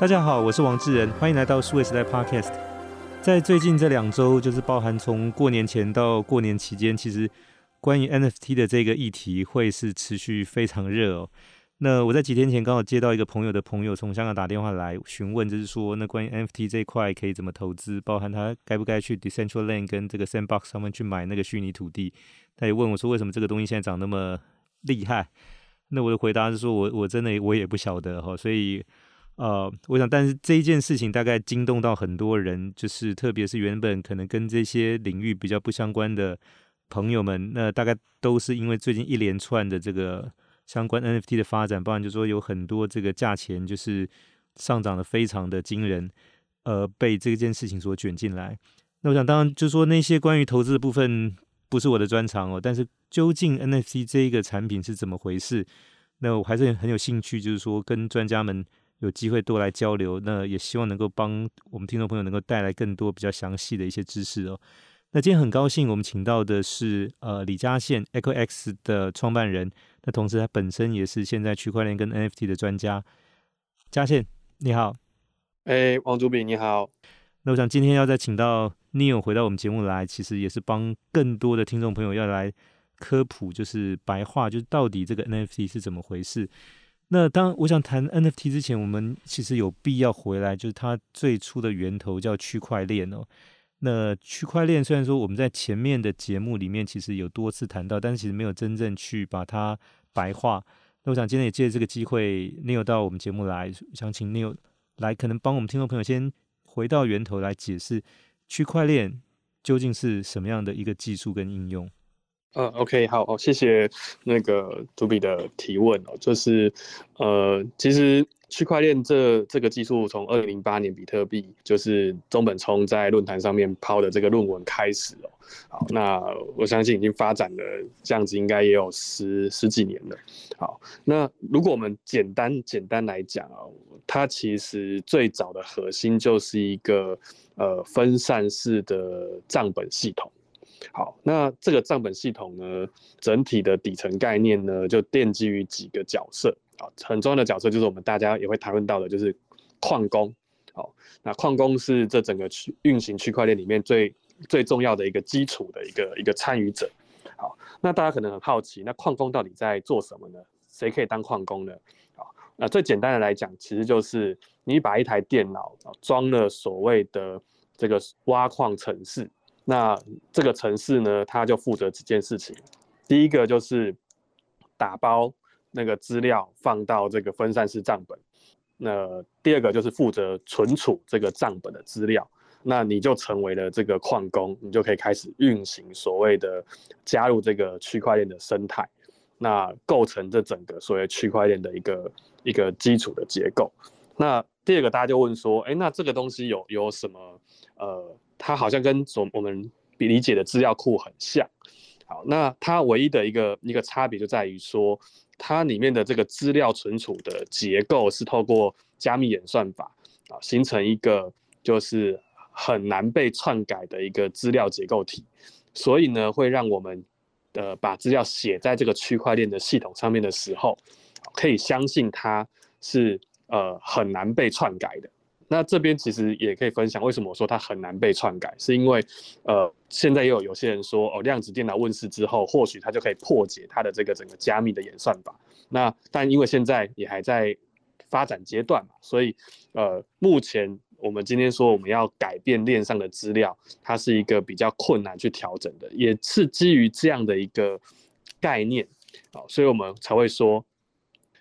大家好，我是王志仁，欢迎来到数位时代 Podcast。在最近这两周，就是包含从过年前到过年期间，其实关于 NFT 的这个议题会是持续非常热哦。那我在几天前刚好接到一个朋友的朋友从香港打电话来询问，就是说那关于 NFT 这一块可以怎么投资，包含他该不该去 Decentraland 跟这个 Sandbox 上面去买那个虚拟土地。他也问我说，为什么这个东西现在涨那么厉害？那我的回答是说我我真的我也不晓得哈，所以。呃，我想，但是这一件事情大概惊动到很多人，就是特别是原本可能跟这些领域比较不相关的朋友们，那大概都是因为最近一连串的这个相关 NFT 的发展，包含就说有很多这个价钱就是上涨的非常的惊人，呃，被这件事情所卷进来。那我想，当然就说那些关于投资的部分不是我的专长哦，但是究竟 NFT 这一个产品是怎么回事？那我还是很有兴趣，就是说跟专家们。有机会多来交流，那也希望能够帮我们听众朋友能够带来更多比较详细的一些知识哦。那今天很高兴，我们请到的是呃李嘉宪 Echo X 的创办人，那同时他本身也是现在区块链跟 NFT 的专家。嘉宪你好，哎、欸，王主笔你好。那我想今天要再请到 Neil 回到我们节目来，其实也是帮更多的听众朋友要来科普，就是白话，就是到底这个 NFT 是怎么回事。那当我想谈 NFT 之前，我们其实有必要回来，就是它最初的源头叫区块链哦。那区块链虽然说我们在前面的节目里面其实有多次谈到，但是其实没有真正去把它白话。那我想今天也借这个机会，Neo 到我们节目来，想请 Neo 来，可能帮我们听众朋友先回到源头来解释区块链究竟是什么样的一个技术跟应用。嗯，OK，好，好，谢谢那个主笔的提问哦，就是呃，其实区块链这这个技术从二零零八年比特币就是中本聪在论坛上面抛的这个论文开始哦，好，那我相信已经发展了这样子，应该也有十十几年了。好，那如果我们简单简单来讲啊，它其实最早的核心就是一个呃分散式的账本系统。好，那这个账本系统呢，整体的底层概念呢，就奠基于几个角色啊，很重要的角色就是我们大家也会谈论到的，就是矿工。好，那矿工是这整个区运行区块链里面最最重要的一个基础的一个一个参与者。好，那大家可能很好奇，那矿工到底在做什么呢？谁可以当矿工呢？好，那最简单的来讲，其实就是你把一台电脑装了所谓的这个挖矿程式。那这个城市呢，它就负责几件事情。第一个就是打包那个资料放到这个分散式账本。那第二个就是负责存储这个账本的资料。那你就成为了这个矿工，你就可以开始运行所谓的加入这个区块链的生态。那构成这整个所谓区块链的一个一个基础的结构。那第二个大家就问说，哎，那这个东西有有什么呃？它好像跟所我们理解的资料库很像，好，那它唯一的一个一个差别就在于说，它里面的这个资料存储的结构是透过加密演算法啊，形成一个就是很难被篡改的一个资料结构体，所以呢，会让我们呃把资料写在这个区块链的系统上面的时候，可以相信它是呃很难被篡改的。那这边其实也可以分享，为什么我说它很难被篡改，是因为，呃，现在也有有些人说，哦，量子电脑问世之后，或许它就可以破解它的这个整个加密的演算法。那但因为现在也还在发展阶段嘛，所以，呃，目前我们今天说我们要改变链上的资料，它是一个比较困难去调整的，也是基于这样的一个概念，好，所以我们才会说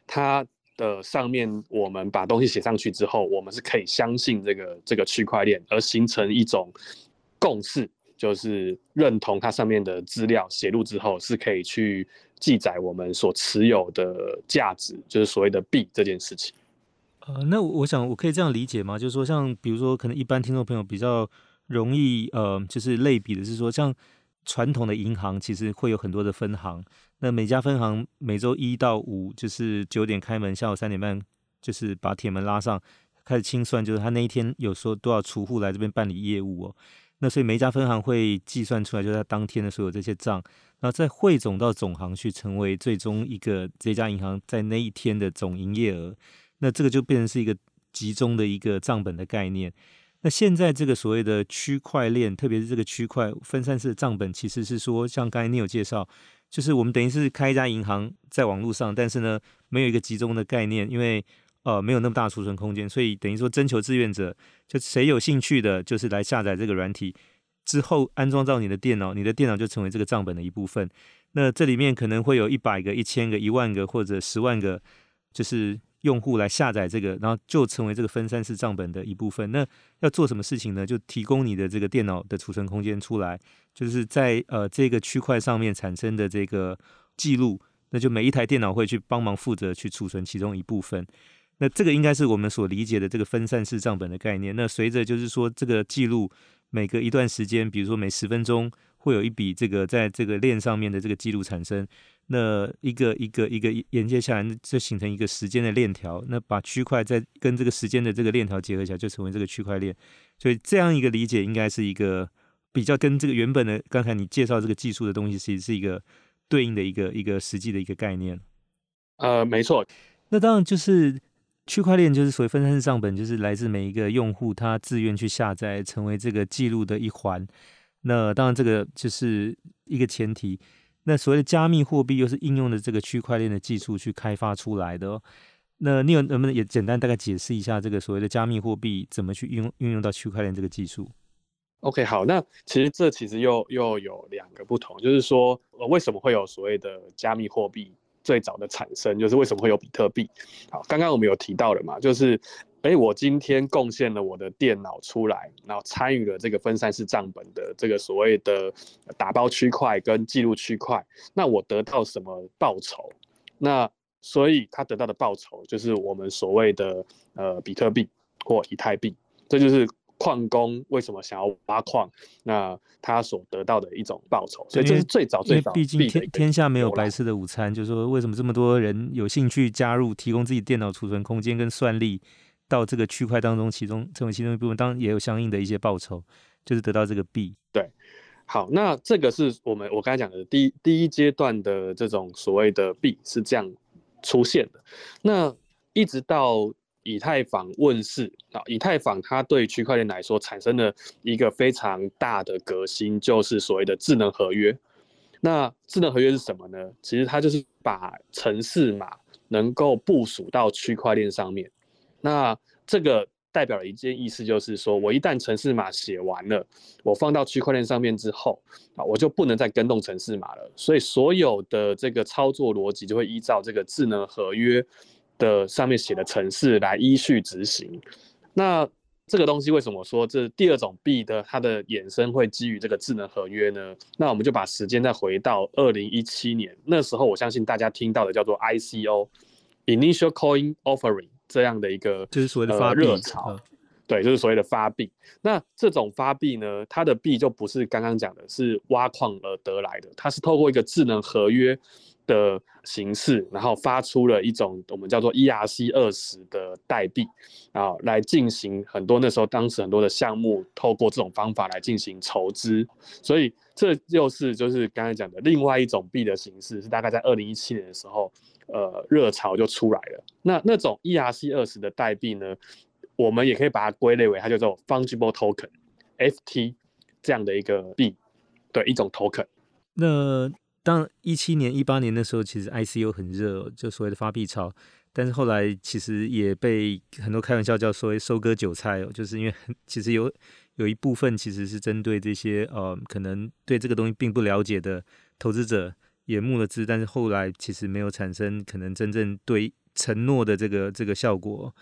它。的上面，我们把东西写上去之后，我们是可以相信这个这个区块链，而形成一种共识，就是认同它上面的资料写入之后是可以去记载我们所持有的价值，就是所谓的币这件事情。呃，那我想我可以这样理解吗？就是说，像比如说，可能一般听众朋友比较容易呃，就是类比的是说，像。传统的银行其实会有很多的分行，那每家分行每周一到五就是九点开门，下午三点半就是把铁门拉上，开始清算，就是他那一天有说多少储户来这边办理业务哦。那所以每一家分行会计算出来，就是他当天的所有这些账，然后再汇总到总行去，成为最终一个这家银行在那一天的总营业额。那这个就变成是一个集中的一个账本的概念。那现在这个所谓的区块链，特别是这个区块分散式的账本，其实是说，像刚才你有介绍，就是我们等于是开一家银行在网络上，但是呢，没有一个集中的概念，因为呃没有那么大储存空间，所以等于说征求志愿者，就谁有兴趣的，就是来下载这个软体。之后安装到你的电脑，你的电脑就成为这个账本的一部分。那这里面可能会有一百个、一千个、一万个或者十万个，就是用户来下载这个，然后就成为这个分散式账本的一部分。那要做什么事情呢？就提供你的这个电脑的储存空间出来，就是在呃这个区块上面产生的这个记录，那就每一台电脑会去帮忙负责去储存其中一部分。那这个应该是我们所理解的这个分散式账本的概念。那随着就是说这个记录。每隔一段时间，比如说每十分钟，会有一笔这个在这个链上面的这个记录产生。那一个一个一个连接下来，就形成一个时间的链条。那把区块再跟这个时间的这个链条结合起来，就成为这个区块链。所以这样一个理解，应该是一个比较跟这个原本的刚才你介绍这个技术的东西，其实是一个对应的一个一个实际的一个概念。呃，没错。那当然就是。区块链就是所谓分散式账本，就是来自每一个用户他自愿去下载，成为这个记录的一环。那当然这个就是一个前提。那所谓的加密货币又是应用的这个区块链的技术去开发出来的哦。那你有能不能也简单大概解释一下这个所谓的加密货币怎么去运用运用到区块链这个技术？OK，好，那其实这其实又又有两个不同，就是说呃为什么会有所谓的加密货币？最早的产生就是为什么会有比特币？好，刚刚我们有提到了嘛，就是，哎，我今天贡献了我的电脑出来，然后参与了这个分散式账本的这个所谓的打包区块跟记录区块，那我得到什么报酬？那所以他得到的报酬就是我们所谓的呃比特币或以太币，这就是。矿工为什么想要挖矿？那他所得到的一种报酬，所以这是最早最早。毕竟天天下没有白吃的午餐，就是说为什么这么多人有兴趣加入，提供自己电脑储存空间跟算力到这个区块当中，其中成为其中一部分，当然也有相应的一些报酬，就是得到这个币。对，好，那这个是我们我刚才讲的第一第一阶段的这种所谓的币是这样出现的，那一直到。以太坊问世啊，以太坊它对区块链来说产生了一个非常大的革新，就是所谓的智能合约。那智能合约是什么呢？其实它就是把程式码能够部署到区块链上面。那这个代表了一件意思，就是说我一旦城市码写完了，我放到区块链上面之后啊，我就不能再更动城市码了。所以所有的这个操作逻辑就会依照这个智能合约的上面写的程式来依序执行，那这个东西为什么说这第二种币的它的衍生会基于这个智能合约呢？那我们就把时间再回到二零一七年，那时候我相信大家听到的叫做 ICO（Initial Coin Offering） 这样的一个就是所谓的发热潮，对，就是所谓的发币。那这种发币呢，它的币就不是刚刚讲的是挖矿而得来的，它是透过一个智能合约。的形式，然后发出了一种我们叫做 ERC 二十的代币啊，来进行很多那时候当时很多的项目，透过这种方法来进行筹资，所以这又是就是刚才讲的另外一种币的形式，是大概在二零一七年的时候，呃，热潮就出来了。那那种 ERC 二十的代币呢，我们也可以把它归类为它叫做 Fungible Token（FT） 这样的一个币，对，一种 token。那当一七年、一八年的时候，其实 ICO 很热，就所谓的发币潮。但是后来其实也被很多开玩笑叫所谓收割韭菜哦，就是因为其实有有一部分其实是针对这些呃可能对这个东西并不了解的投资者也募了资，但是后来其实没有产生可能真正对承诺的这个这个效果。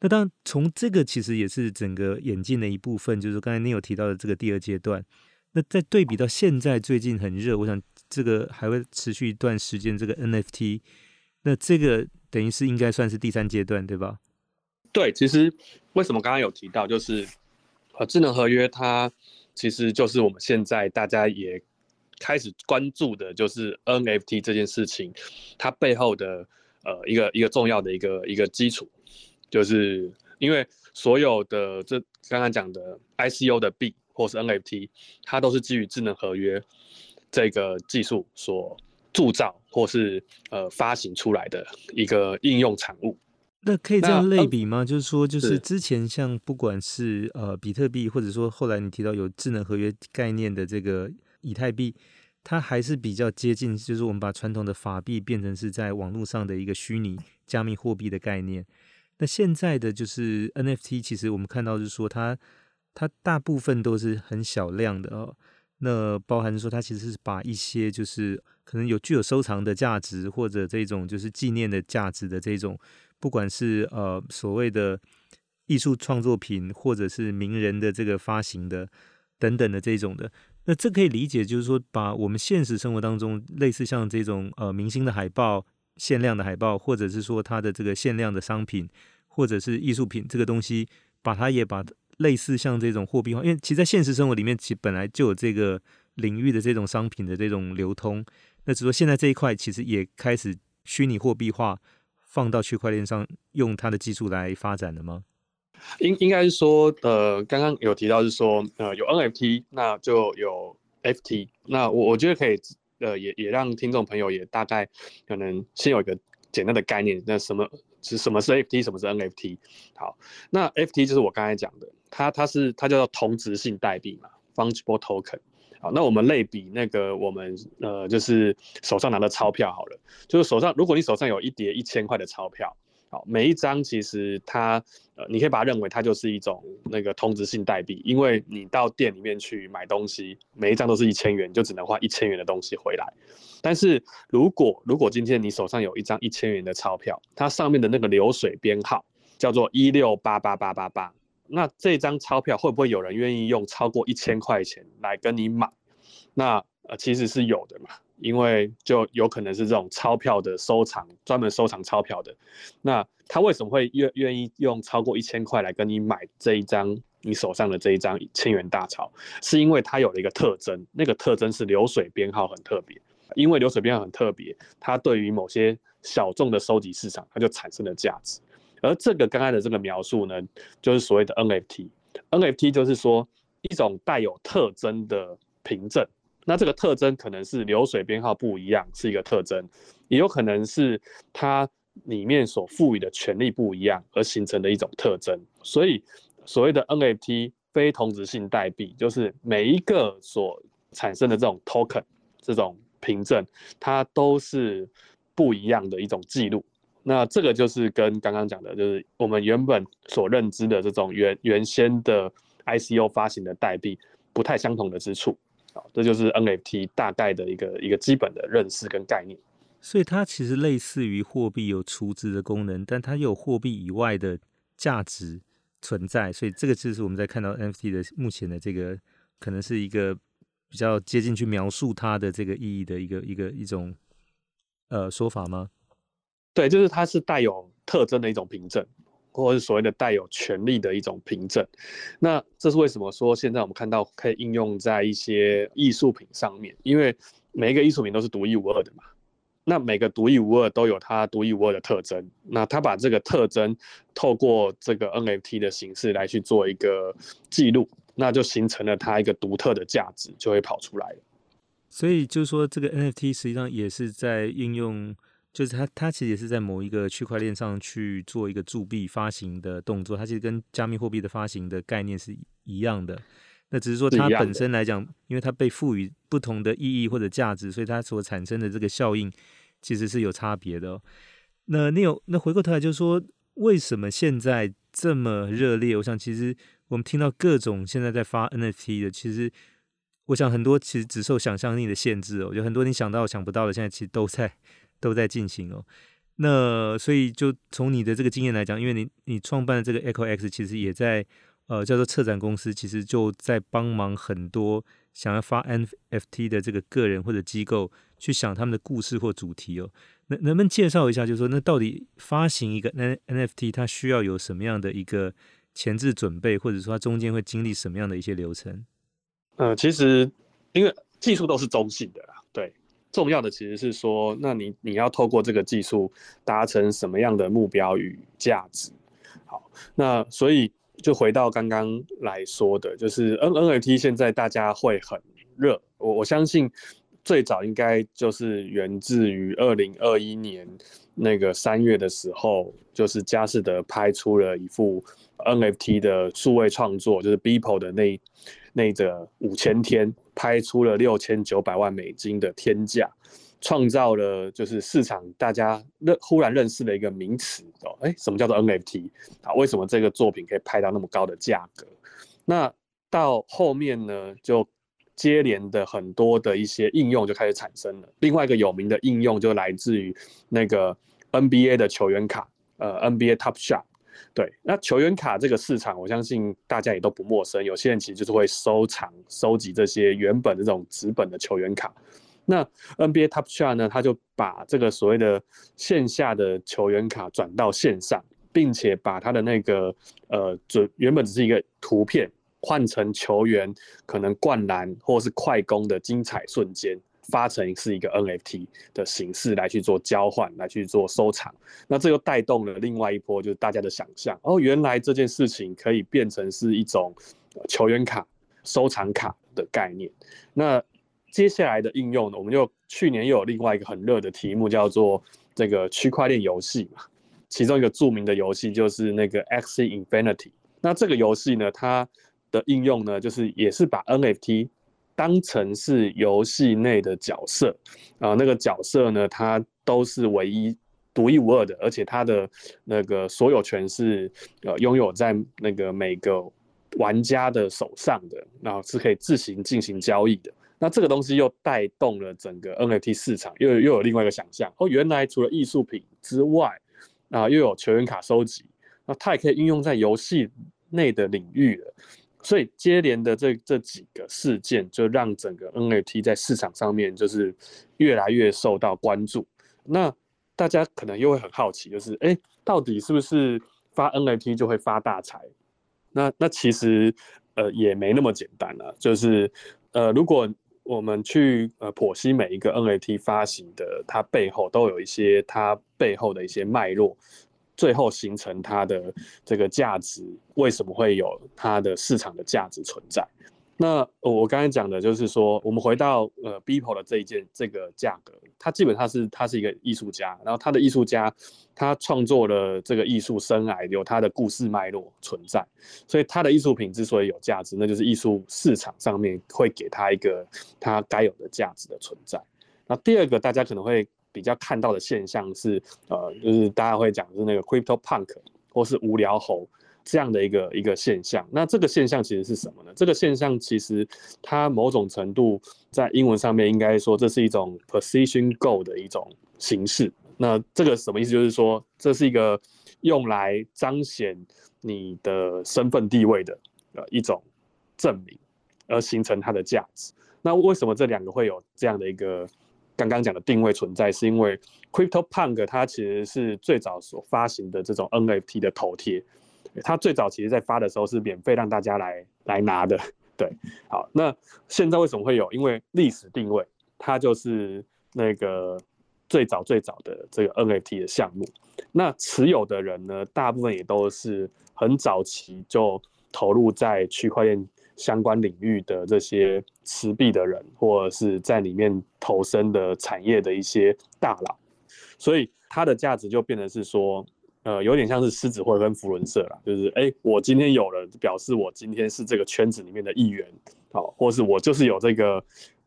那当然从这个其实也是整个演进的一部分，就是刚才你有提到的这个第二阶段。那再对比到现在最近很热，我想这个还会持续一段时间。这个 NFT，那这个等于是应该算是第三阶段，对吧？对，其实为什么刚刚有提到，就是呃智能合约，它其实就是我们现在大家也开始关注的，就是 NFT 这件事情，它背后的呃一个一个重要的一个一个基础，就是因为所有的这刚刚讲的 ICO 的币。或是 NFT，它都是基于智能合约这个技术所铸造或是呃发行出来的一个应用产物。那可以这样类比吗？就是说，就是之前像不管是呃比特币，或者说后来你提到有智能合约概念的这个以太币，它还是比较接近，就是我们把传统的法币变成是在网络上的一个虚拟加密货币的概念。那现在的就是 NFT，其实我们看到就是说它它大部分都是很小量的哦。那包含说它其实是把一些就是可能有具有收藏的价值或者这种就是纪念的价值的这种。不管是呃所谓的艺术创作品，或者是名人的这个发行的等等的这种的，那这可以理解，就是说把我们现实生活当中类似像这种呃明星的海报、限量的海报，或者是说它的这个限量的商品，或者是艺术品这个东西，把它也把类似像这种货币化，因为其实在现实生活里面，其实本来就有这个领域的这种商品的这种流通，那只说现在这一块其实也开始虚拟货币化。放到区块链上用它的技术来发展的吗？应应该是说，呃，刚刚有提到是说，呃，有 NFT，那就有 FT。那我我觉得可以，呃，也也让听众朋友也大概可能先有一个简单的概念。那什么是什么是 FT，什么是 NFT？好，那 FT 就是我刚才讲的，它它是它叫做同质性代币嘛，Fungible Token。好，那我们类比那个我们呃，就是手上拿的钞票好了，就是手上如果你手上有一叠一千块的钞票，好，每一张其实它呃，你可以把它认为它就是一种那个同质性代币，因为你到店里面去买东西，每一张都是一千元，就只能换一千元的东西回来。但是如果如果今天你手上有一张一千元的钞票，它上面的那个流水编号叫做一六八八八八八。那这张钞票会不会有人愿意用超过一千块钱来跟你买？那呃其实是有的嘛，因为就有可能是这种钞票的收藏，专门收藏钞票的。那他为什么会愿愿意用超过一千块来跟你买这一张你手上的这一张千元大钞？是因为它有了一个特征，那个特征是流水编号很特别。因为流水编号很特别，它对于某些小众的收集市场，它就产生了价值。而这个刚才的这个描述呢，就是所谓的 NFT。NFT 就是说一种带有特征的凭证。那这个特征可能是流水编号不一样，是一个特征，也有可能是它里面所赋予的权利不一样而形成的一种特征。所以所谓的 NFT 非同质性代币，就是每一个所产生的这种 token 这种凭证，它都是不一样的一种记录。那这个就是跟刚刚讲的，就是我们原本所认知的这种原原先的 ICO 发行的代币不太相同的之处。好，这就是 NFT 大概的一个一个基本的认识跟概念。所以它其实类似于货币有储值的功能，但它有货币以外的价值存在。所以这个就是我们在看到 NFT 的目前的这个，可能是一个比较接近去描述它的这个意义的一个一个一种呃说法吗？对，就是它是带有特征的一种凭证，或者是所谓的带有权利的一种凭证。那这是为什么说现在我们看到可以应用在一些艺术品上面？因为每一个艺术品都是独一无二的嘛。那每个独一无二都有它独一无二的特征。那它把这个特征透过这个 NFT 的形式来去做一个记录，那就形成了它一个独特的价值，就会跑出来了。所以就是说，这个 NFT 实际上也是在应用。就是它，它其实也是在某一个区块链上去做一个铸币发行的动作。它其实跟加密货币的发行的概念是一样的。那只是说它本身来讲，因为它被赋予不同的意义或者价值，所以它所产生的这个效应其实是有差别的哦。那你有那回过头来就是说，为什么现在这么热烈？我想其实我们听到各种现在在发 NFT 的，其实我想很多其实只受想象力的限制哦，有很多你想到想不到的，现在其实都在。都在进行哦，那所以就从你的这个经验来讲，因为你你创办的这个 Echo X 其实也在呃叫做策展公司，其实就在帮忙很多想要发 NFT 的这个个人或者机构去想他们的故事或主题哦。那能不能介绍一下，就是说那到底发行一个 N NFT 它需要有什么样的一个前置准备，或者说它中间会经历什么样的一些流程？呃，其实因为技术都是中性的啦，对。重要的其实是说，那你你要透过这个技术达成什么样的目标与价值？好，那所以就回到刚刚来说的，就是 N NFT 现在大家会很热，我我相信最早应该就是源自于二零二一年那个三月的时候，就是佳士得拍出了一幅 NFT 的数位创作，就是 Beeple 的那那个五千天，拍出了六千九百万美金的天价，创造了就是市场大家认忽然认识的一个名词哦，哎，什么叫做 NFT 啊？为什么这个作品可以拍到那么高的价格？那到后面呢，就接连的很多的一些应用就开始产生了。另外一个有名的应用就来自于那个 NBA 的球员卡，呃，NBA Top Shot。对，那球员卡这个市场，我相信大家也都不陌生。有些人其实就是会收藏、收集这些原本这种纸本的球员卡。那 NBA Top Shot 呢，他就把这个所谓的线下的球员卡转到线上，并且把他的那个呃，就原本只是一个图片。换成球员可能灌篮或是快攻的精彩瞬间，发成是一个 NFT 的形式来去做交换，来去做收藏。那这又带动了另外一波，就是大家的想象哦，原来这件事情可以变成是一种球员卡、收藏卡的概念。那接下来的应用呢，我们就去年又有另外一个很热的题目，叫做这个区块链游戏嘛。其中一个著名的游戏就是那个 X Infinity。那这个游戏呢，它的应用呢，就是也是把 NFT 当成是游戏内的角色啊，那个角色呢，它都是唯一独一无二的，而且它的那个所有权是呃拥有在那个每个玩家的手上的，然后是可以自行进行交易的。那这个东西又带动了整个 NFT 市场，又又有另外一个想象哦，原来除了艺术品之外啊，又有球员卡收集，那它也可以应用在游戏内的领域了。所以接连的这这几个事件，就让整个 NFT 在市场上面就是越来越受到关注。那大家可能又会很好奇，就是哎，到底是不是发 NFT 就会发大财？那那其实呃也没那么简单啊。就是呃，如果我们去呃剖析每一个 NFT 发行的，它背后都有一些它背后的一些脉络。最后形成它的这个价值，为什么会有它的市场的价值存在？那我刚才讲的就是说，我们回到呃 Beeple 的这一件这个价格，它基本上是它是一个艺术家，然后他的艺术家他创作了这个艺术生涯，有他的故事脉络存在，所以他的艺术品之所以有价值，那就是艺术市场上面会给他一个他该有的价值的存在。那第二个，大家可能会。比较看到的现象是，呃，就是大家会讲是那个 Crypto Punk 或是无聊猴这样的一个一个现象。那这个现象其实是什么呢？这个现象其实它某种程度在英文上面应该说，这是一种 Position Gold 的一种形式。那这个什么意思？就是说这是一个用来彰显你的身份地位的呃一种证明，而形成它的价值。那为什么这两个会有这样的一个？刚刚讲的定位存在，是因为 Crypto Punk 它其实是最早所发行的这种 NFT 的头贴，它最早其实在发的时候是免费让大家来来拿的。对，好，那现在为什么会有？因为历史定位，它就是那个最早最早的这个 NFT 的项目。那持有的人呢，大部分也都是很早期就投入在区块链。相关领域的这些持币的人，或者是在里面投身的产业的一些大佬，所以它的价值就变成是说，呃，有点像是狮子会跟福伦社了，就是哎、我今天有了，表示我今天是这个圈子里面的一员，好，或是我就是有这个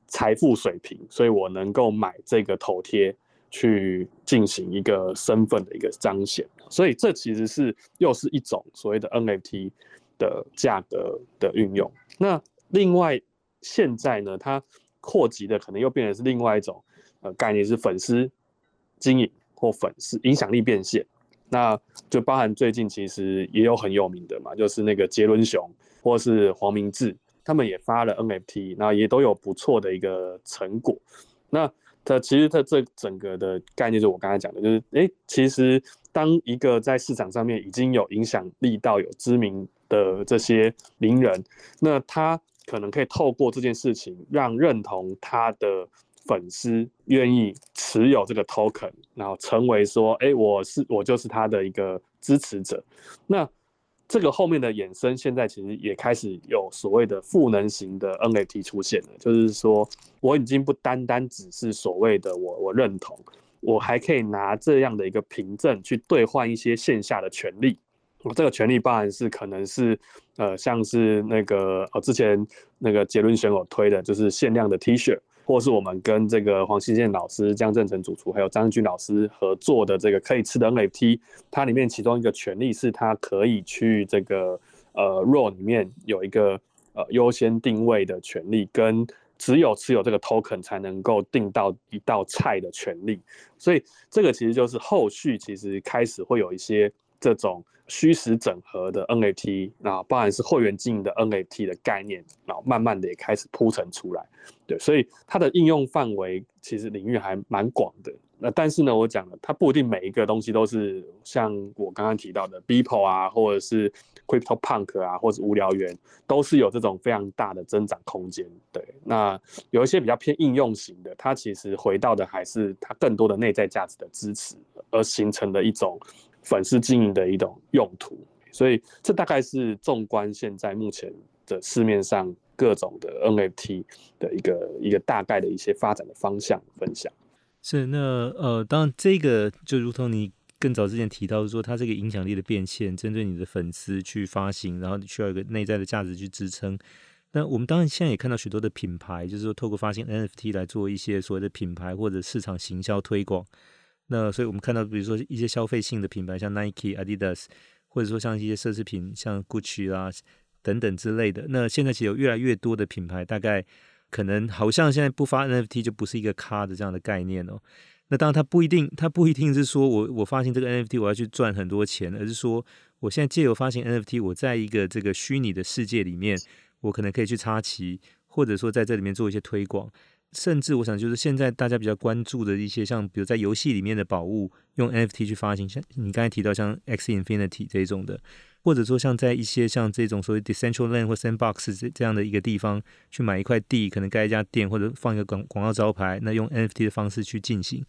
财富水平，所以我能够买这个头贴去进行一个身份的一个彰显，所以这其实是又是一种所谓的 NFT 的价格的运用。那另外，现在呢，它扩及的可能又变成是另外一种呃概念，是粉丝经营或粉丝影响力变现。那就包含最近其实也有很有名的嘛，就是那个杰伦熊或是黄明志，他们也发了 NFT，那也都有不错的一个成果。那它其实它这整个的概念，就是我刚才讲的，就是哎，其实当一个在市场上面已经有影响力到有知名。的这些名人，那他可能可以透过这件事情，让认同他的粉丝愿意持有这个 token，然后成为说，哎，我是我就是他的一个支持者。那这个后面的衍生，现在其实也开始有所谓的赋能型的 NFT 出现了，就是说我已经不单单只是所谓的我我认同，我还可以拿这样的一个凭证去兑换一些线下的权利。我这个权利包含是可能是呃像是那个呃之前那个杰伦选手推的，就是限量的 T 恤。或是我们跟这个黄新建老师、江正成主厨还有张军老师合作的这个可以吃的 NFT，它里面其中一个权利是它可以去这个呃 RAW 里面有一个呃优先定位的权利，跟只有持有这个 token 才能够订到一道菜的权利。所以这个其实就是后续其实开始会有一些这种虚实整合的 NFT，那包含是会员经营的 NFT 的概念，然后慢慢的也开始铺陈出来。对，所以它的应用范围其实领域还蛮广的。那但是呢，我讲了，它不一定每一个东西都是像我刚刚提到的 Beeple 啊，或者是 Crypto Punk 啊，或者无聊猿，都是有这种非常大的增长空间。对，那有一些比较偏应用型的，它其实回到的还是它更多的内在价值的支持，而形成的一种粉丝经营的一种用途。所以这大概是纵观现在目前的市面上。各种的 NFT 的一个一个大概的一些发展的方向分享。是那呃，当然这个就如同你更早之前提到说，它这个影响力的变现，针对你的粉丝去发行，然后你需要一个内在的价值去支撑。那我们当然现在也看到许多的品牌，就是说透过发行 NFT 来做一些所谓的品牌或者市场行销推广。那所以我们看到，比如说一些消费性的品牌，像 Nike、Adidas，或者说像一些奢侈品，像 Gucci 啦。等等之类的，那现在其实有越来越多的品牌，大概可能好像现在不发 NFT 就不是一个咖的这样的概念哦。那当然，它不一定，它不一定是说我我发行这个 NFT 我要去赚很多钱，而是说我现在借由发行 NFT，我在一个这个虚拟的世界里面，我可能可以去插旗，或者说在这里面做一些推广，甚至我想就是现在大家比较关注的一些，像比如在游戏里面的宝物，用 NFT 去发行，像你刚才提到像 X Infinity 这种的。或者说，像在一些像这种所谓 Decentraland 或 Sandbox 这这样的一个地方，去买一块地，可能盖一家店，或者放一个广广告招牌，那用 NFT 的方式去进行，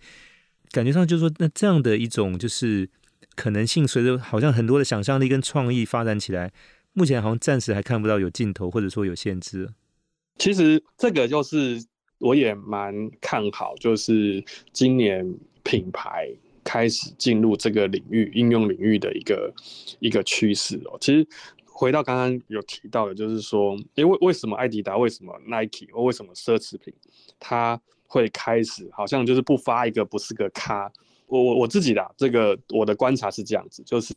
感觉上就是说，那这样的一种就是可能性，随着好像很多的想象力跟创意发展起来，目前好像暂时还看不到有尽头，或者说有限制。其实这个就是我也蛮看好，就是今年品牌。开始进入这个领域，应用领域的一个一个趋势哦。其实回到刚刚有提到的，就是说，因为为什么艾迪达、为什么 Nike 或为什么奢侈品，它会开始好像就是不发一个不是个咖。我我我自己的这个我的观察是这样子，就是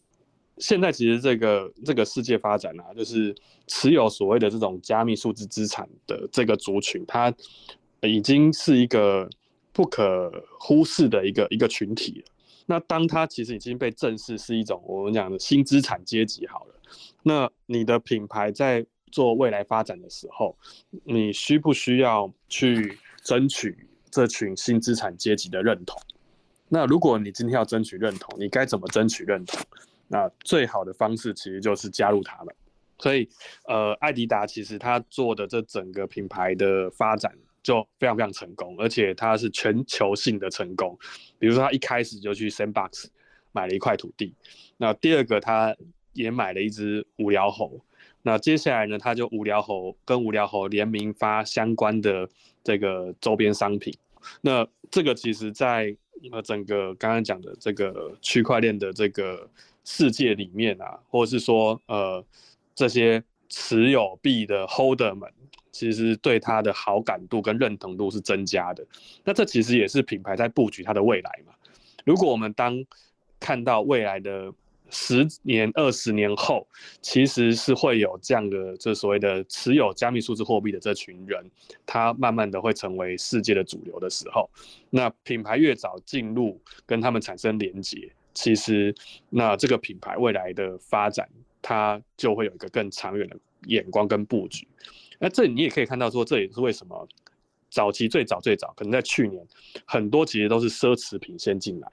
现在其实这个这个世界发展啊，就是持有所谓的这种加密数字资产的这个族群，它已经是一个不可忽视的一个一个群体了。那当它其实已经被正视是一种我们讲的新资产阶级好了，那你的品牌在做未来发展的时候，你需不需要去争取这群新资产阶级的认同？那如果你今天要争取认同，你该怎么争取认同？那最好的方式其实就是加入他们。所以，呃，艾迪达其实他做的这整个品牌的发展。就非常非常成功，而且它是全球性的成功。比如说，他一开始就去 Sandbox 买了一块土地，那第二个他也买了一只无聊猴。那接下来呢，他就无聊猴跟无聊猴联名发相关的这个周边商品。那这个其实在呃整个刚刚讲的这个区块链的这个世界里面啊，或者是说呃这些持有币的 Holder 们。其实对它的好感度跟认同度是增加的，那这其实也是品牌在布局它的未来嘛。如果我们当看到未来的十年、二十年后，其实是会有这样的这所谓的持有加密数字货币的这群人，他慢慢的会成为世界的主流的时候，那品牌越早进入跟他们产生连接，其实那这个品牌未来的发展，它就会有一个更长远的眼光跟布局。那这你也可以看到，说这也是为什么早期最早最早，可能在去年，很多其实都是奢侈品先进来，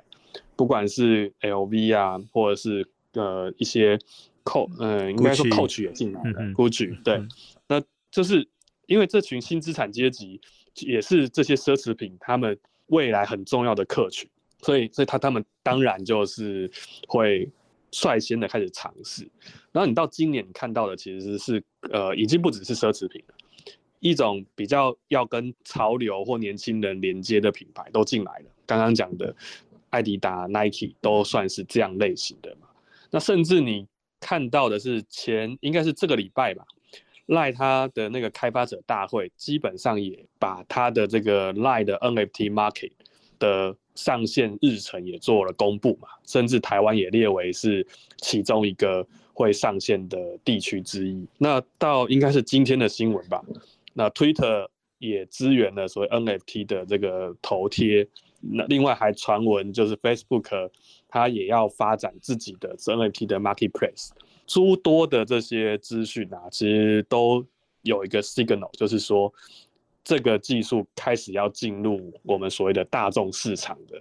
不管是 LV 啊，或者是呃一些 Co，嗯，应该说 Coach 也进来了，Gucci 对，那就是因为这群新资产阶级也是这些奢侈品他们未来很重要的客群，所以所以他他们当然就是会率先的开始尝试。然后你到今年看到的其实是呃，已经不只是奢侈品了，一种比较要跟潮流或年轻人连接的品牌都进来了。刚刚讲的艾迪达、Nike 都算是这样类型的嘛。那甚至你看到的是前应该是这个礼拜吧。赖他的那个开发者大会，基本上也把他的这个赖的 NFT market 的上线日程也做了公布嘛，甚至台湾也列为是其中一个会上线的地区之一。那到应该是今天的新闻吧，那 Twitter 也支援了所谓 NFT 的这个头贴，那另外还传闻就是 Facebook 它也要发展自己的 NFT 的 marketplace。诸多的这些资讯啊，其实都有一个 signal，就是说这个技术开始要进入我们所谓的大众市场的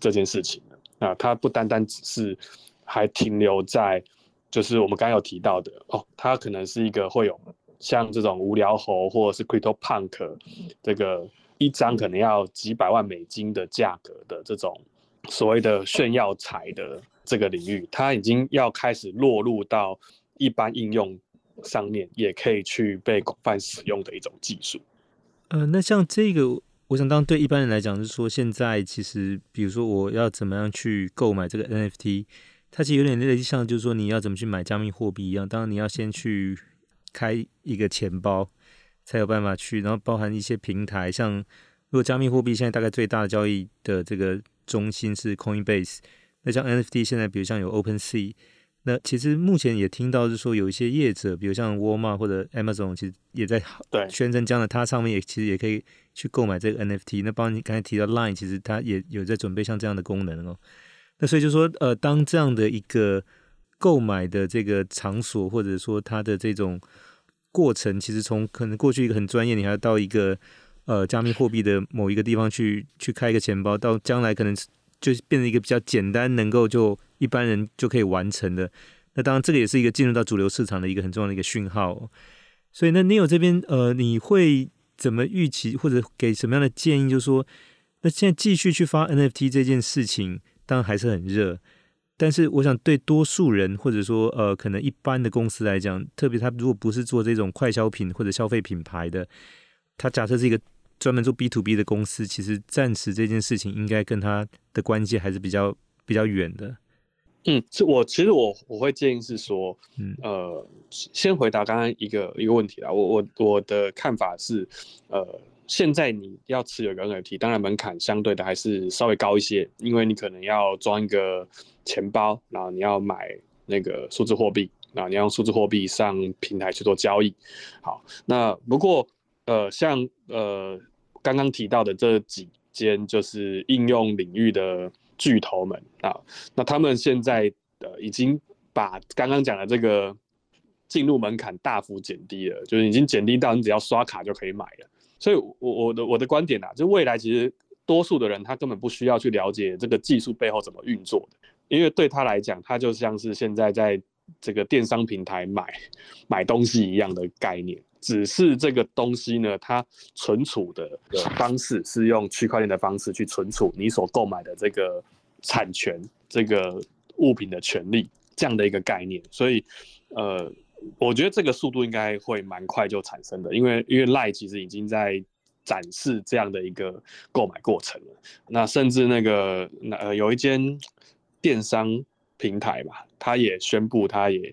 这件事情了。啊，它不单单只是还停留在，就是我们刚刚有提到的哦，它可能是一个会有像这种无聊猴或者是 Crypto Punk 这个一张可能要几百万美金的价格的这种所谓的炫耀财的。这个领域，它已经要开始落入到一般应用上面，也可以去被广泛使用的一种技术。呃，那像这个，我想当对一般人来讲，就是说现在其实，比如说我要怎么样去购买这个 NFT，它其实有点类似像就是说你要怎么去买加密货币一样，当然你要先去开一个钱包，才有办法去，然后包含一些平台，像如果加密货币现在大概最大的交易的这个中心是 Coinbase。那像 NFT 现在，比如像有 OpenSea，那其实目前也听到是说有一些业者，比如像沃尔玛或者 Amazon，其实也在宣称，将来它上面也其实也可以去购买这个 NFT。那包括你刚才提到 Line，其实它也有在准备像这样的功能哦。那所以就说，呃，当这样的一个购买的这个场所，或者说它的这种过程，其实从可能过去一个很专业，你还要到一个呃加密货币的某一个地方去去开一个钱包，到将来可能。就变成一个比较简单，能够就一般人就可以完成的。那当然，这个也是一个进入到主流市场的一个很重要的一个讯号。所以，那 Neil 这边呃，你会怎么预期或者给什么样的建议？就是说，那现在继续去发 NFT 这件事情，当然还是很热。但是，我想对多数人或者说呃，可能一般的公司来讲，特别他如果不是做这种快消品或者消费品牌的，他假设是一个。专门做 B to B 的公司，其实暂时这件事情应该跟他的关系还是比较比较远的。嗯，是我其实我我会建议是说，嗯呃，先回答刚刚一个一个问题啦。我我我的看法是，呃，现在你要持有一个 NFT，当然门槛相对的还是稍微高一些，因为你可能要装一个钱包，然后你要买那个数字货币，然后你要用数字货币上平台去做交易。好，那不过呃，像呃。刚刚提到的这几间就是应用领域的巨头们啊，那他们现在呃已经把刚刚讲的这个进入门槛大幅减低了，就是已经减低到你只要刷卡就可以买了。所以我，我的我的观点啊，就未来其实多数的人他根本不需要去了解这个技术背后怎么运作的，因为对他来讲，他就像是现在在这个电商平台买买东西一样的概念。只是这个东西呢，它存储的的方式是用区块链的方式去存储你所购买的这个产权、这个物品的权利这样的一个概念。所以，呃，我觉得这个速度应该会蛮快就产生的，因为因为 LINE 其实已经在展示这样的一个购买过程了。那甚至那个那呃有一间电商。平台嘛，他也宣布，他也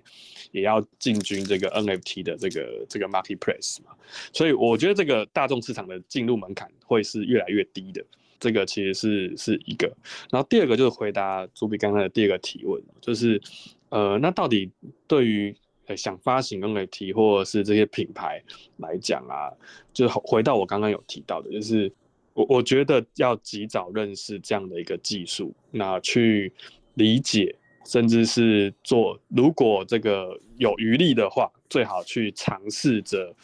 也要进军这个 NFT 的这个这个 marketplace 嘛，所以我觉得这个大众市场的进入门槛会是越来越低的，这个其实是是一个。然后第二个就是回答主笔刚才的第二个提问，就是呃，那到底对于想发行 NFT 或者是这些品牌来讲啊，就回到我刚刚有提到的，就是我我觉得要及早认识这样的一个技术，那去理解。甚至是做，如果这个有余力的话，最好去尝试着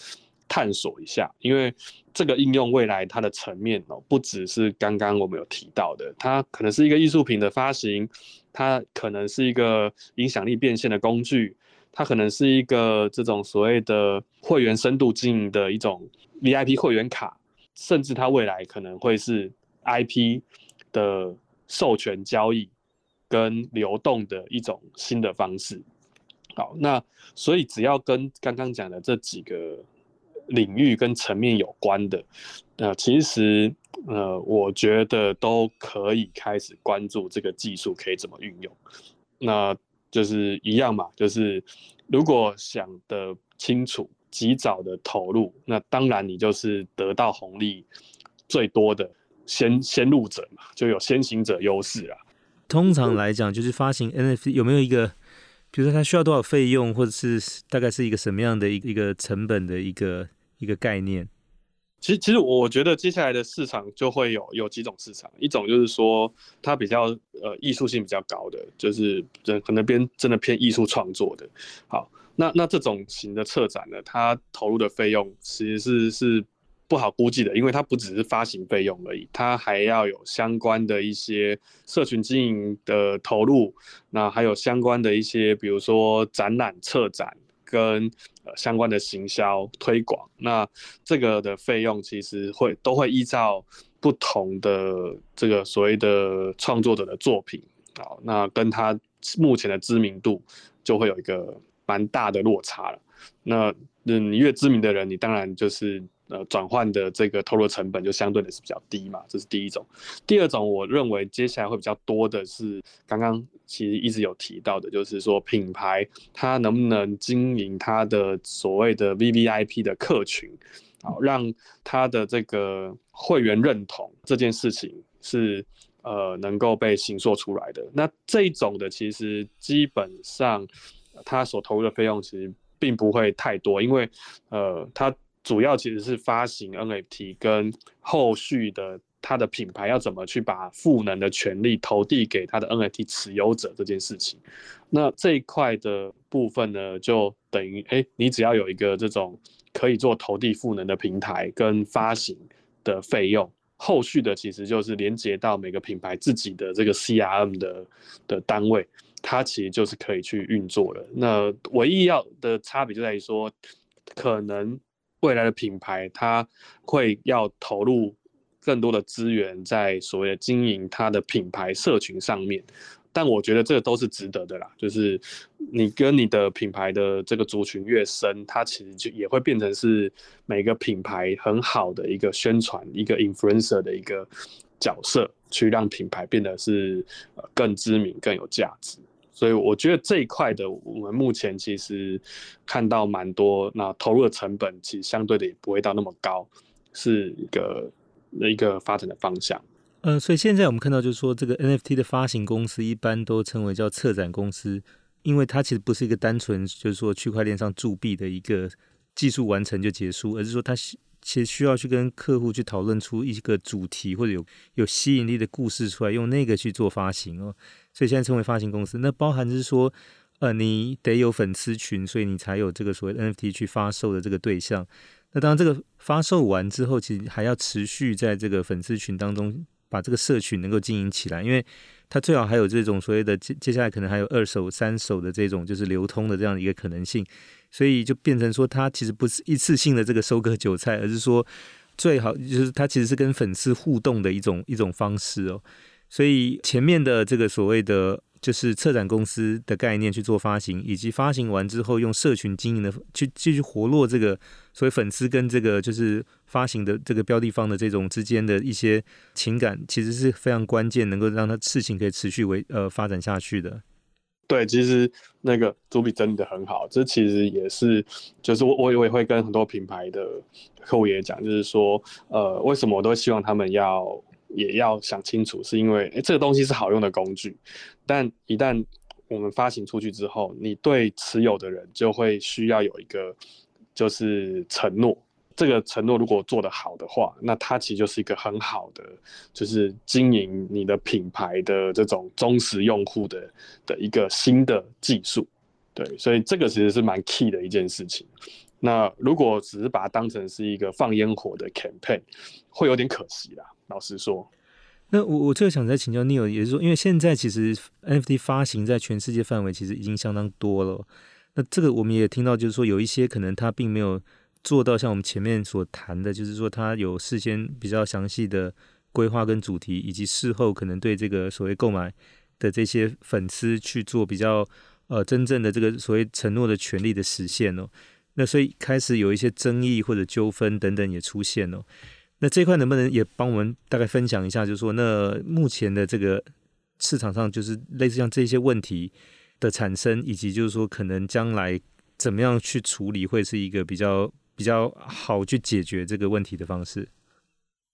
探索一下，因为这个应用未来它的层面哦，不只是刚刚我们有提到的，它可能是一个艺术品的发行，它可能是一个影响力变现的工具，它可能是一个这种所谓的会员深度经营的一种 VIP 会员卡，甚至它未来可能会是 IP 的授权交易。跟流动的一种新的方式。好，那所以只要跟刚刚讲的这几个领域跟层面有关的，呃，其实呃，我觉得都可以开始关注这个技术可以怎么运用。那就是一样嘛，就是如果想得清楚，及早的投入，那当然你就是得到红利最多的先先入者嘛，就有先行者优势啊。通常来讲，就是发行 NFT 有没有一个？比如说它需要多少费用，或者是大概是一个什么样的一个一个成本的一个一个概念？其实，其实我觉得接下来的市场就会有有几种市场，一种就是说它比较呃艺术性比较高的，就是可能边真的偏艺术创作的。好，那那这种型的策展呢，它投入的费用其实是是。不好估计的，因为它不只是发行费用而已，它还要有相关的一些社群经营的投入，那还有相关的一些，比如说展览、策展跟呃相关的行销推广，那这个的费用其实会都会依照不同的这个所谓的创作者的作品，好，那跟他目前的知名度就会有一个蛮大的落差了。那你越知名的人，你当然就是。呃，转换的这个投入成本就相对的是比较低嘛，这是第一种。第二种，我认为接下来会比较多的是，刚刚其实一直有提到的，就是说品牌它能不能经营它的所谓的 VVIP 的客群，好，让它的这个会员认同这件事情是呃能够被形塑出来的。那这一种的其实基本上它所投入的费用其实并不会太多，因为呃它。主要其实是发行 NFT 跟后续的它的品牌要怎么去把赋能的权利投递给它的 NFT 持有者这件事情。那这一块的部分呢，就等于哎，你只要有一个这种可以做投递赋能的平台跟发行的费用，后续的其实就是连接到每个品牌自己的这个 CRM 的的单位，它其实就是可以去运作了。那唯一要的差别就在于说，可能。未来的品牌，它会要投入更多的资源在所谓的经营它的品牌社群上面，但我觉得这个都是值得的啦。就是你跟你的品牌的这个族群越深，它其实就也会变成是每个品牌很好的一个宣传、一个 influencer 的一个角色，去让品牌变得是更知名、更有价值。所以我觉得这一块的，我们目前其实看到蛮多，那投入的成本其实相对的也不会到那么高，是一个一个发展的方向。呃，所以现在我们看到就是说，这个 NFT 的发行公司一般都称为叫策展公司，因为它其实不是一个单纯就是说区块链上铸币的一个技术完成就结束，而是说它其实需要去跟客户去讨论出一个主题或者有有吸引力的故事出来，用那个去做发行哦。所以现在称为发行公司，那包含就是说，呃，你得有粉丝群，所以你才有这个所谓 NFT 去发售的这个对象。那当然，这个发售完之后，其实还要持续在这个粉丝群当中把这个社群能够经营起来，因为它最好还有这种所谓的接接下来可能还有二手、三手的这种就是流通的这样的一个可能性。所以就变成说，它其实不是一次性的这个收割韭菜，而是说最好就是它其实是跟粉丝互动的一种一种方式哦。所以前面的这个所谓的就是策展公司的概念去做发行，以及发行完之后用社群经营的去继续活络这个所谓粉丝跟这个就是发行的这个标的方的这种之间的一些情感，其实是非常关键，能够让它事情可以持续为呃发展下去的。对，其实那个主笔真的很好，这其实也是就是我我也会跟很多品牌的客户也讲，就是说呃为什么我都希望他们要。也要想清楚，是因为诶，这个东西是好用的工具，但一旦我们发行出去之后，你对持有的人就会需要有一个就是承诺。这个承诺如果做得好的话，那它其实就是一个很好的，就是经营你的品牌的这种忠实用户的的一个新的技术。对，所以这个其实是蛮 key 的一件事情。那如果只是把它当成是一个放烟火的 campaign，会有点可惜啦。老实说，那我我这个想再请教 Neil，也是说，因为现在其实 NFT 发行在全世界范围其实已经相当多了。那这个我们也听到，就是说有一些可能它并没有做到像我们前面所谈的，就是说他有事先比较详细的规划跟主题，以及事后可能对这个所谓购买的这些粉丝去做比较呃真正的这个所谓承诺的权利的实现哦。那所以开始有一些争议或者纠纷等等也出现哦。那这块能不能也帮我们大概分享一下？就是说，那目前的这个市场上，就是类似像这些问题的产生，以及就是说，可能将来怎么样去处理，会是一个比较比较好去解决这个问题的方式。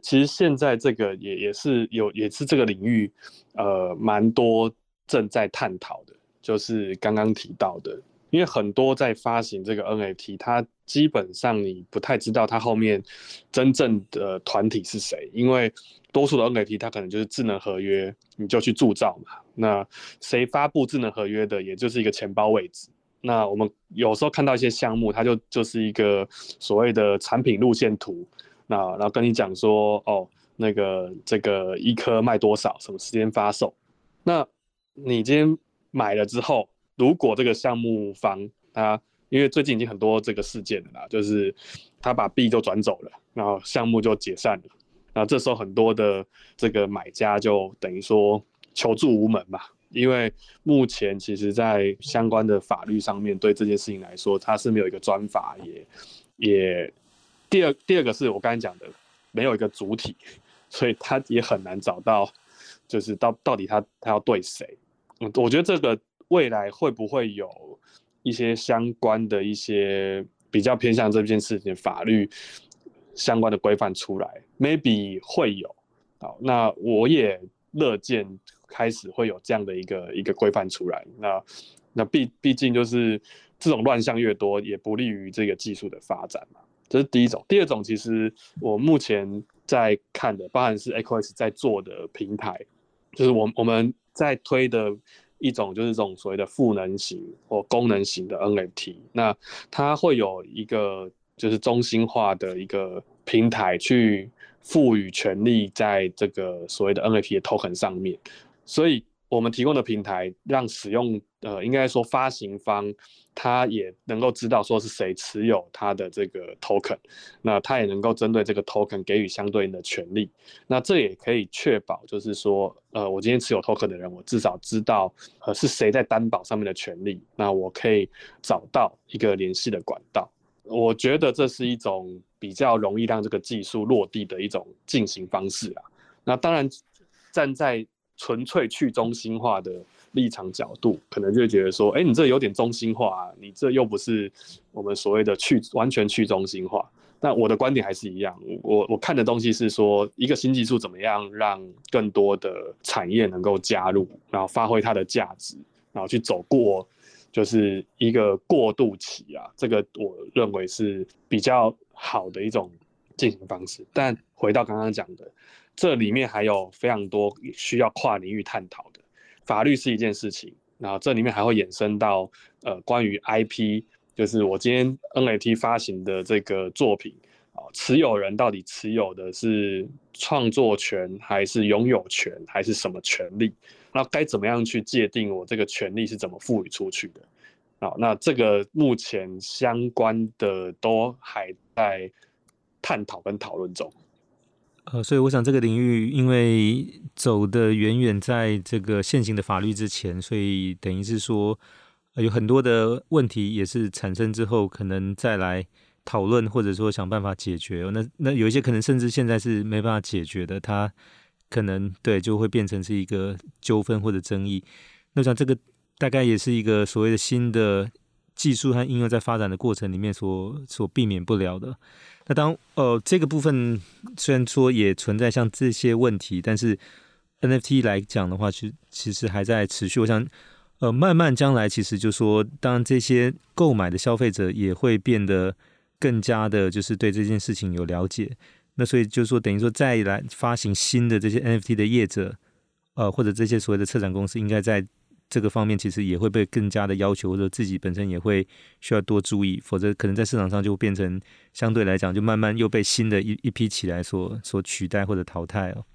其实现在这个也也是有，也是这个领域，呃，蛮多正在探讨的，就是刚刚提到的。因为很多在发行这个 NFT，它基本上你不太知道它后面真正的团体是谁，因为多数的 NFT 它可能就是智能合约，你就去铸造嘛。那谁发布智能合约的，也就是一个钱包位置。那我们有时候看到一些项目，它就就是一个所谓的产品路线图，那然后跟你讲说，哦，那个这个一颗卖多少，什么时间发售。那你今天买了之后。如果这个项目方他，因为最近已经很多这个事件了啦，就是他把币就转走了，然后项目就解散了，然后这时候很多的这个买家就等于说求助无门嘛，因为目前其实在相关的法律上面对这件事情来说，它是没有一个专法，也也第二第二个是我刚才讲的没有一个主体，所以他也很难找到，就是到到底他他要对谁，嗯，我觉得这个。未来会不会有一些相关的一些比较偏向这件事情法律相关的规范出来？Maybe 会有，好，那我也乐见开始会有这样的一个一个规范出来。那那毕毕竟就是这种乱象越多，也不利于这个技术的发展嘛。这是第一种。第二种，其实我目前在看的，包含是 ecoX 在做的平台，就是我我们在推的。一种就是这种所谓的赋能型或功能型的 NFT，那它会有一个就是中心化的一个平台去赋予权利在这个所谓的 NFT 的 token 上面，所以我们提供的平台让使用呃，应该说发行方。他也能够知道说是谁持有他的这个 token，那他也能够针对这个 token 给予相对应的权利，那这也可以确保就是说，呃，我今天持有 token 的人，我至少知道呃是谁在担保上面的权利，那我可以找到一个联系的管道。我觉得这是一种比较容易让这个技术落地的一种进行方式啊。那当然，站在纯粹去中心化的。立场角度，可能就会觉得说，哎、你这有点中心化啊，你这又不是我们所谓的去完全去中心化。但我的观点还是一样，我我看的东西是说，一个新技术怎么样让更多的产业能够加入，然后发挥它的价值，然后去走过就是一个过渡期啊，这个我认为是比较好的一种进行方式。但回到刚刚讲的，这里面还有非常多需要跨领域探讨的。法律是一件事情，然后这里面还会衍生到呃关于 IP，就是我今天 NFT 发行的这个作品啊，持有人到底持有的是创作权还是拥有权还是什么权利？那该怎么样去界定我这个权利是怎么赋予出去的？好，那这个目前相关的都还在探讨跟讨论中。呃，所以我想这个领域因为走得远远在这个现行的法律之前，所以等于是说，有很多的问题也是产生之后，可能再来讨论或者说想办法解决。那那有一些可能甚至现在是没办法解决的，它可能对就会变成是一个纠纷或者争议。那我想这个大概也是一个所谓的新的技术和应用在发展的过程里面所所避免不了的。那当呃这个部分虽然说也存在像这些问题，但是 NFT 来讲的话，其其实还在持续。我想呃慢慢将来其实就说，当这些购买的消费者也会变得更加的，就是对这件事情有了解。那所以就是说，等于说再来发行新的这些 NFT 的业者，呃或者这些所谓的策展公司，应该在。这个方面其实也会被更加的要求，或者自己本身也会需要多注意，否则可能在市场上就变成相对来讲就慢慢又被新的一一批起来所所取代或者淘汰哦。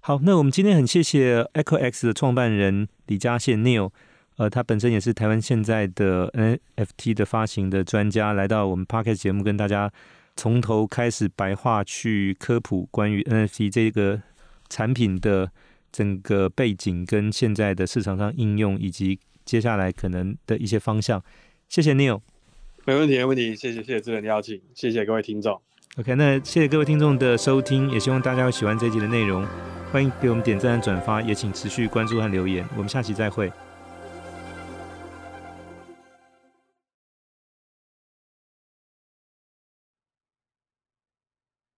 好，那我们今天很谢谢 Echo X 的创办人李嘉宪 Neil，呃，他本身也是台湾现在的 NFT 的发行的专家，来到我们 Podcast 节目跟大家从头开始白话去科普关于 NFT 这个产品的。整个背景跟现在的市场上应用，以及接下来可能的一些方向。谢谢 Neil，没问题，没问题，谢谢谢谢志仁的邀请，谢谢各位听众。OK，那谢谢各位听众的收听，也希望大家会喜欢这一集的内容，欢迎给我们点赞、转发，也请持续关注和留言，我们下期再会。